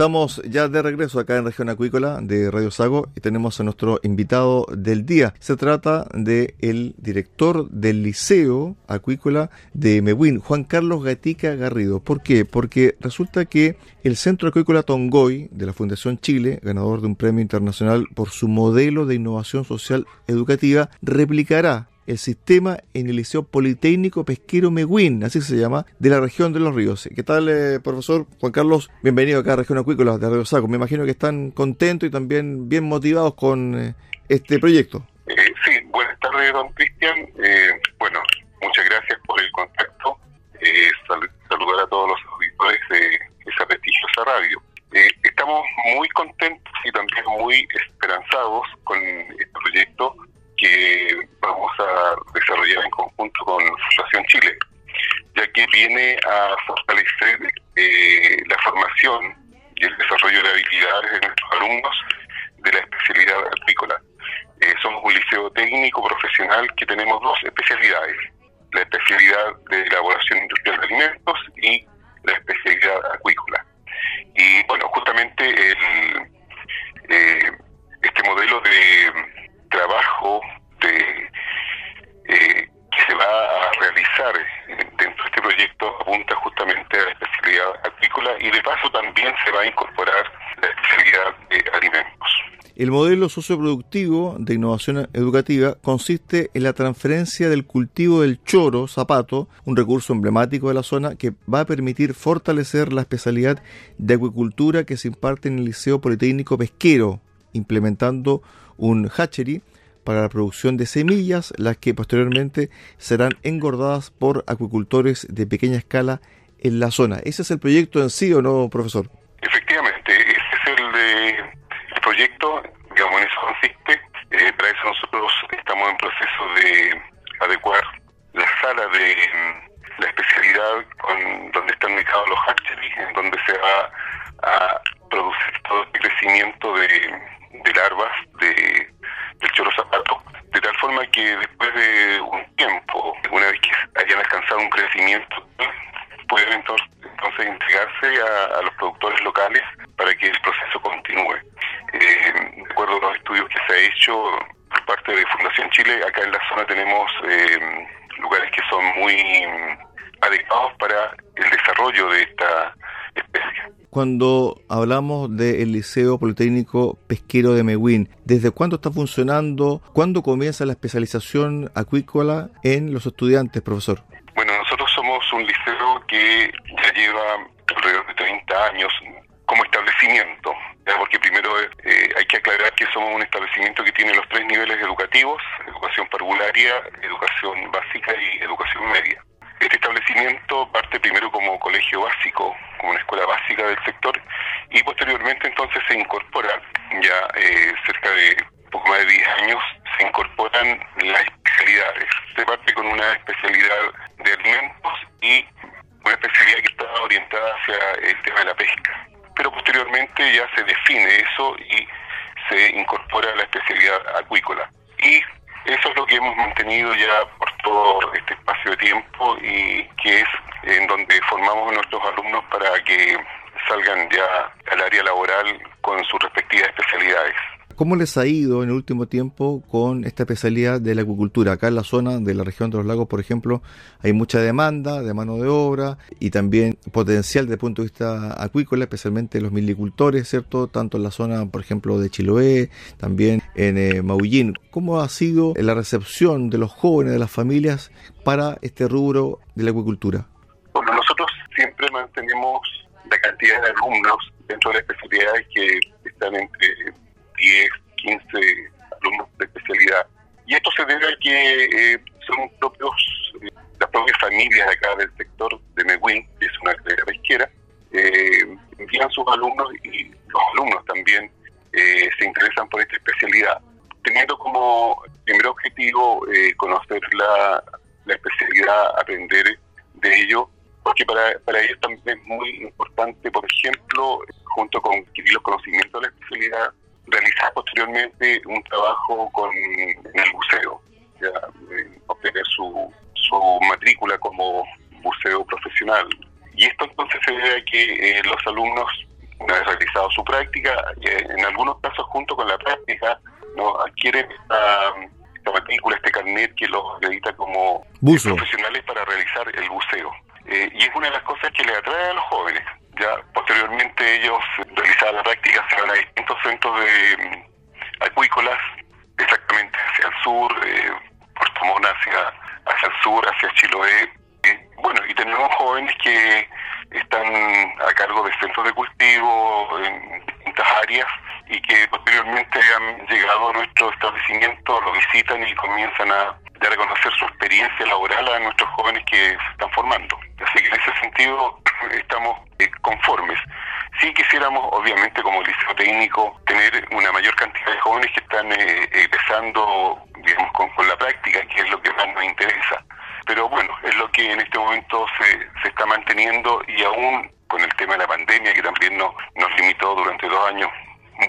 Estamos ya de regreso acá en Región Acuícola de Radio Sago y tenemos a nuestro invitado del día. Se trata de director del Liceo Acuícola de Mehuín, Juan Carlos Gatica Garrido. ¿Por qué? Porque resulta que el Centro Acuícola Tongoy de la Fundación Chile, ganador de un premio internacional por su modelo de innovación social educativa, replicará el sistema en el Liceo Politécnico Pesquero Meguín, así se llama, de la región de los ríos. ¿Qué tal, eh, profesor Juan Carlos? Bienvenido acá a Región Acuícola de Río Saco. Me imagino que están contentos y también bien motivados con eh, este proyecto. Eh, sí, buenas tardes, don Cristian. bueno, muchas gracias por el contacto. saludar a todos los auditores de esa prestigiosa radio. estamos muy contentos y también muy esperanzados con este proyecto Fundación Chile, ya que viene a fortalecer eh, la formación y el desarrollo de habilidades de nuestros alumnos de la especialidad agrícola. Eh, somos un liceo técnico profesional que tenemos dos especialidades, la especialidad de elaboración industrial de alimentos y la especialidad acuícola. Y bueno, justamente el, eh, este modelo de trabajo de, eh, que se va a realizar dentro de este proyecto apunta justamente a la especialidad agrícola y de paso también se va a incorporar la especialidad de alimentos. El modelo socioproductivo de innovación educativa consiste en la transferencia del cultivo del choro, zapato, un recurso emblemático de la zona que va a permitir fortalecer la especialidad de acuicultura que se imparte en el Liceo Politécnico Pesquero, implementando un hatchery para la producción de semillas, las que posteriormente serán engordadas por acuicultores de pequeña escala en la zona. ¿Ese es el proyecto en sí o no, profesor? Efectivamente, ese es el, de, el proyecto, consiste. Eh, para eso nosotros estamos en proceso de adecuar la sala de la especialidad con donde están ubicados los hatcheries, en donde se va a producir todo el crecimiento de, de larvas de del choro zapato, de tal forma que después de un tiempo, una vez que hayan alcanzado un crecimiento, pueden entonces, entonces entregarse a, los productores locales para que el proceso continúe. Eh, de acuerdo a los estudios que se ha hecho por parte de Fundación Chile, acá en la zona tenemos eh, lugares que son muy adecuados para el desarrollo de esta especie cuando hablamos del Liceo Politécnico Pesquero de Mehuín. ¿Desde cuándo está funcionando? ¿Cuándo comienza la especialización acuícola en los estudiantes, profesor? Bueno, nosotros somos un liceo que ya lleva alrededor de 30 años como establecimiento, porque primero eh, hay que aclarar que somos un establecimiento que tiene los tres niveles educativos, educación parvularia, educación básica y educación media. Este establecimiento parte primero como colegio básico, como una escuela básica del sector, y posteriormente entonces se incorporan, ya eh, cerca de poco más de 10 años, se incorporan las especialidades con una especialidad de alimentos y una especialidad que está orientada hacia el tema de la pesca. Pero posteriormente ya se define eso y se incorpora la especialidad acuícola. hemos mantenido ya por todo este espacio de tiempo y que es en donde formamos a nuestros alumnos para que salgan ya al área laboral con sus respectivas especialidades. ¿Cómo les ha ido en el último tiempo con esta especialidad de la acuicultura? Acá en la zona de la región de los lagos, por ejemplo, hay mucha demanda de mano de obra y también potencial desde el punto de vista acuícola, especialmente los milicultores, ¿cierto? Tanto en la zona, por ejemplo, de Chiloé, también en eh, Maullín. ¿Cómo ha sido la recepción de los jóvenes, de las familias, para este rubro de la acuicultura? Bueno, nosotros siempre mantenemos la cantidad de alumnos dentro de las especialidades que están entre 10, 15 alumnos de especialidad. Y esto se debe a que eh, son propios, eh, las propias familias de acá del sector de Mehuín, que es una carrera pesquera, eh, envían sus alumnos y los alumnos también eh, se interesan por esta especialidad, teniendo como primer objetivo conocer la, la especialidad, aprender de ello porque para, para ellos también es muy importante, por ejemplo, junto con adquirir los trabajo con en el buceo, ya, obtener su, su matrícula como buceo profesional. Y esto entonces se debe a que eh, los alumnos, una vez realizado su práctica, eh, en algunos casos junto con la práctica, no adquieren esta, esta matrícula, este carnet que los acredita como profesionales para realizar el buceo. Eh, y es una de las cosas que le atrae a los jóvenes. Ya posteriormente ellos realizaban la práctica, se van a distintos centros de acuícolas, exactamente hacia el sur, eh, Puerto Montt hacia, hacia el sur, hacia Chiloé. bueno, y tenemos jóvenes que están a cargo de centros de cultivo en distintas áreas y que posteriormente han llegado a nuestro establecimiento, lo visitan y comienzan a, a reconocer su experiencia laboral a nuestros jóvenes que se están formando. Así que en ese sentido estamos eh, conformes. Sí quisiéramos, obviamente, como liceo técnico, tener una mayor cantidad de jóvenes que están eh, empezando, digamos, con, con, la práctica, que es lo que más nos interesa. Pero bueno, es lo que en este momento se, se está manteniendo y aún con el tema de la pandemia, que también no, nos limitó durante dos años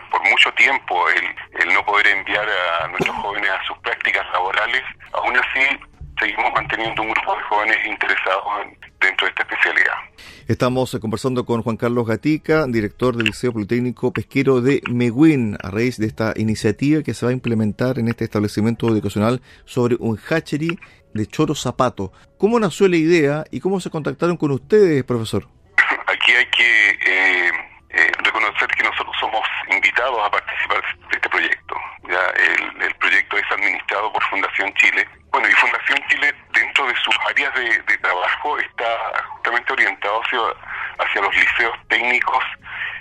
por mucho tiempo el, el no poder enviar a nuestros jóvenes a sus prácticas laborales, aún así seguimos manteniendo un grupo de jóvenes interesados en, dentro de esta especialidad. Estamos conversando con Juan Carlos Gatica, director del Liceo Politécnico Pesquero de Meguín, a raíz de esta iniciativa que se va a implementar en este establecimiento educacional sobre un hatchery de choro zapato. ¿Cómo nació la idea y cómo se contactaron con ustedes, profesor? Aquí hay que eh, eh, reconocer que nosotros somos invitados a participar de este proyecto. Ya el, el proyecto es administrado por Fundación Chile bueno, y Fundación Chile, dentro de sus áreas de, trabajo, está justamente orientado hacia, hacia los liceos técnicos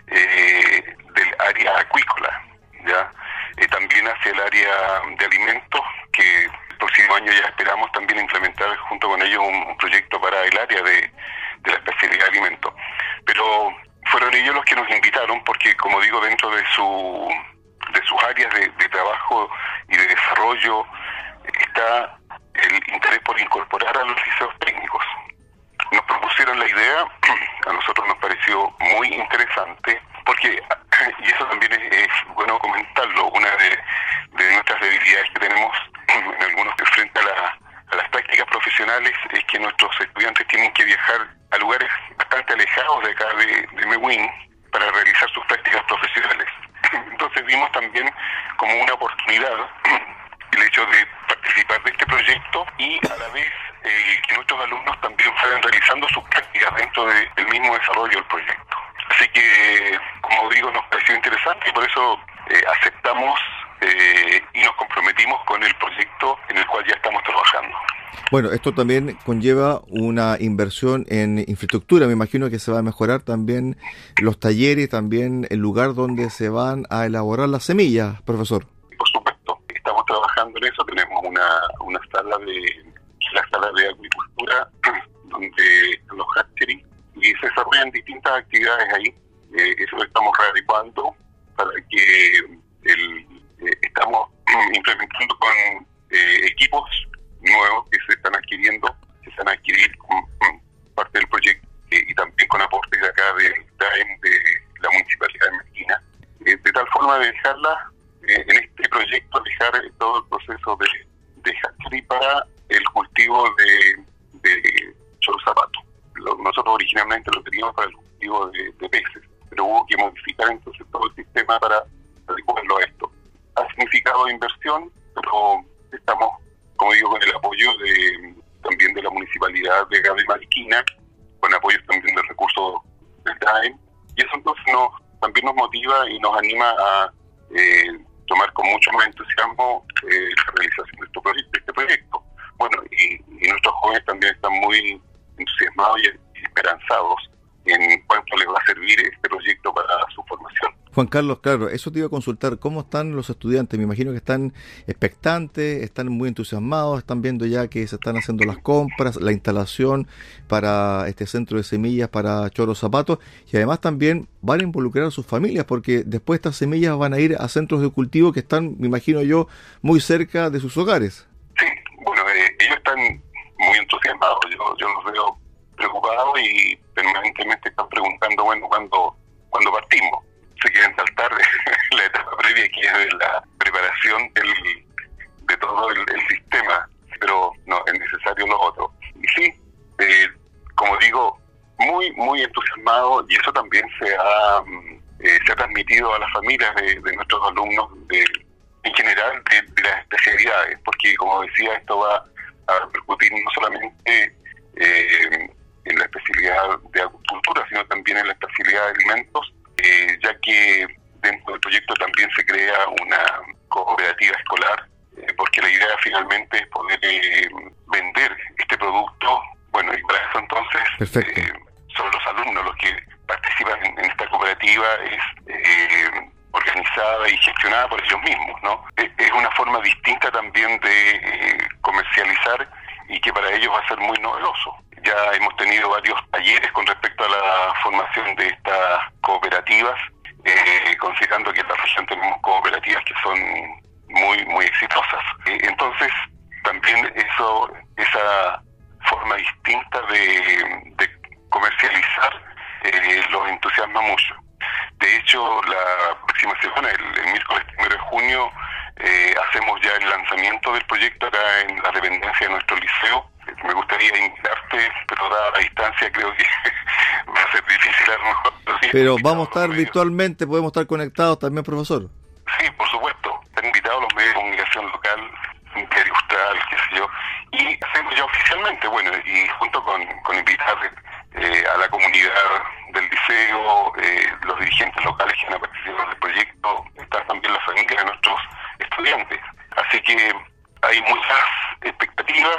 eh, del área acuícola, ¿ya? Eh, también hacia el área de alimentos, que el próximo año ya esperamos también implementar junto con ellos un, proyecto para el área de, de la especialidad de alimentos. Pero fueron ellos los que nos invitaron, porque como digo, dentro de su de sus áreas de, de trabajo y de desarrollo está el interés por incorporar a los liceos técnicos. Nos propusieron la idea, a nosotros nos pareció muy interesante, porque, y eso también es, bueno comentarlo, una de, de, nuestras debilidades que tenemos en algunos que frente a, la, a las prácticas profesionales es que nuestros estudiantes tienen que viajar a lugares bastante alejados de acá de, de Mewin para realizar sus prácticas profesionales. Entonces vimos también como una oportunidad el hecho de participar de este proyecto y a la vez eh, que nuestros alumnos también fueran realizando sus prácticas dentro de, del mismo desarrollo del proyecto. Así que, como digo, nos pareció interesante y por eso eh, aceptamos eh, y nos comprometimos con el proyecto en el cual ya estamos trabajando. Bueno, esto también conlleva una inversión en infraestructura. Me imagino que se va a mejorar también los talleres, también el lugar donde se van a elaborar las semillas, profesor trabajando en eso, tenemos una, una sala de la sala de agricultura donde los hatcheries y se desarrollan distintas actividades ahí. Eh, eso lo estamos readecuando para que cultivo de, peces, pero hubo que modificar entonces todo el sistema para adecuarlo a esto. Ha significado inversión, pero estamos, como digo, con el apoyo de también de la municipalidad de Gabe Mariquina, con apoyo también del recurso del DAEM, y eso entonces nos, también nos motiva y nos anima a eh, tomar con mucho más entusiasmo eh, la realización de este, proyecto, este proyecto. Bueno, y, nuestros jóvenes también están muy entusiasmados y esperanzados en cuánto les va a servir este proyecto para su formación. Juan Carlos, claro, eso te iba a consultar. ¿Cómo están los estudiantes? Me imagino que están expectantes, están muy entusiasmados, están viendo ya que se están haciendo las compras, la instalación para este centro de semillas para choros zapatos y además también van a involucrar a sus familias porque después estas semillas van a ir a centros de cultivo que están, me imagino yo, muy cerca de sus hogares. Sí, bueno, eh, ellos están muy entusiasmados. Yo, yo los veo preocupados y permanentemente están preguntando, bueno, ¿cuándo, ¿cuándo partimos? se quieren saltar la etapa previa que es la preparación del, de todo el, sistema, pero no, es necesario lo otro. Y sí, eh, como digo, muy, muy entusiasmado y eso también se ha, mm, eh, se ha transmitido a las familias de, nuestros alumnos de, en general de, las especialidades, porque como decía, esto va a repercutir no solamente eh, en la especialidad de agricultura, sino también de alimentos eh, ya que dentro del proyecto también se crea una cooperativa escolar, eh, porque la idea finalmente es poder eh, vender este producto. Bueno, y para eso entonces son los alumnos los que participan en, esta cooperativa, es organizada y gestionada por ellos mismos, ¿no? Es una forma distinta también de comercializar y que para ellos va a ser muy novedoso. Ya hemos tenido varios talleres con respecto a la formación de estas cooperativas, eh, considerando que en la región tenemos cooperativas que son muy muy exitosas. Eh, entonces, también eso esa forma distinta de, comercializar eh, los entusiasma mucho. De hecho, la próxima semana, el, miércoles 1 de junio, hacemos ya el lanzamiento del proyecto acá en la dependencia de nuestro liceo me gustaría invitarte, pero dada la distancia creo que va a ser difícil a lo mejor. Pero vamos a estar virtualmente, podemos estar conectados también, profesor. Sí, por supuesto. Están invitados los medios de comunicación local, Imperio Austral, qué sé yo. Y hacemos ya oficialmente, bueno, y junto con, con invitar eh, a la comunidad del liceo, eh, los dirigentes locales que han participado del proyecto, están también las familias de nuestros estudiantes. Así que hay muchas expectativas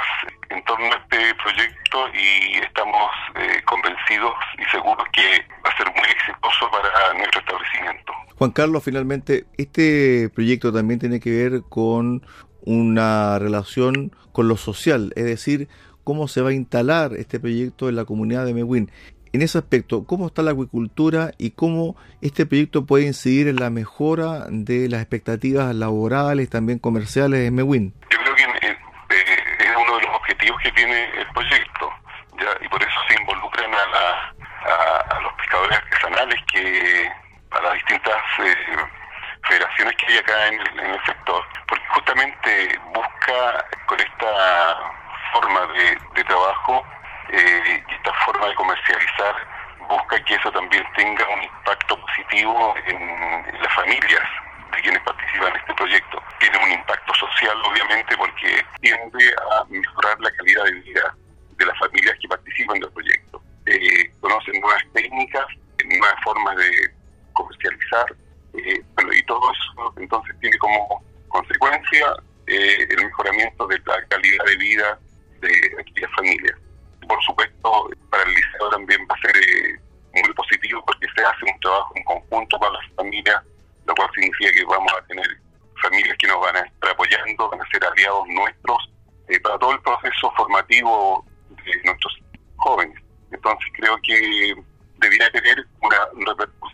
en torno a este proyecto y estamos eh, convencidos y seguros que va a ser muy exitoso para nuestro establecimiento. Juan Carlos, finalmente, este proyecto también tiene que ver con una relación con lo social, es decir, cómo se va a instalar este proyecto en la comunidad de Mewin. En ese aspecto, ¿cómo está la acuicultura y cómo este proyecto puede incidir en la mejora de las expectativas laborales, también comerciales de Mewin? que tiene el proyecto, ¿ya? y por eso se involucran a, a, los pescadores artesanales que a las distintas eh, federaciones que hay acá en el, sector, porque justamente busca con esta forma de, trabajo eh, y esta forma de comercializar, busca que eso también tenga un impacto positivo en las familias de quienes participan en este proyecto. Tiene un impacto social, obviamente, porque tiende a mejorar la calidad de vida de las familias que participan del proyecto. Eh, conocen nuevas técnicas, nuevas formas de comercializar, eh, y todo eso entonces tiene como consecuencia eh, el mejoramiento de la calidad de vida de aquellas familias. Por supuesto, para el liceo también va a ser muy positivo porque se hace un trabajo en conjunto con las familias lo cual significa que vamos a tener familias que nos van a estar apoyando, van a ser aliados nuestros eh, para todo el proceso formativo de nuestros jóvenes. Entonces creo que debería tener una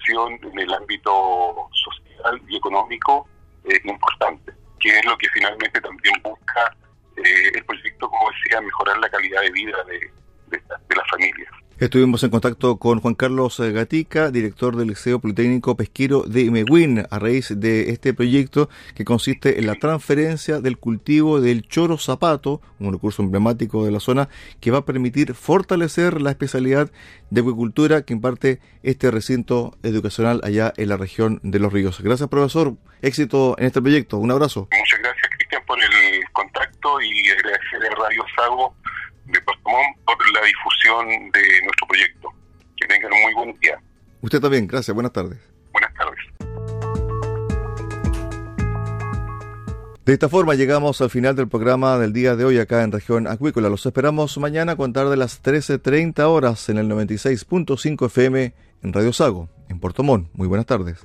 en el ámbito social y económico eh, importante, que es lo que finalmente también busca eh, el proyecto, como decía, mejorar la calidad de vida de las familias. Estuvimos en contacto con Juan Carlos Gatica, director del Liceo Politécnico Pesquero de Mehuín, a raíz de este proyecto que consiste en la transferencia del cultivo del choro zapato, un recurso emblemático de la zona, que va a permitir fortalecer la especialidad de acuicultura que imparte este recinto educacional allá en la región de Los Ríos. Gracias, profesor. Éxito en este proyecto. Un abrazo. Muchas gracias, Cristian, por el contacto y agradecer a Radio Sago de Puerto Montt por la difusión de nuestro proyecto. Que tengan un muy buen día. Usted también, gracias. Buenas tardes. Buenas tardes. De esta forma llegamos al final del programa del día de hoy acá en región acuícola. Los esperamos mañana a contar de las 13.30 horas en el 96.5 FM en Radio Sago, en Puerto Montt. Muy buenas tardes.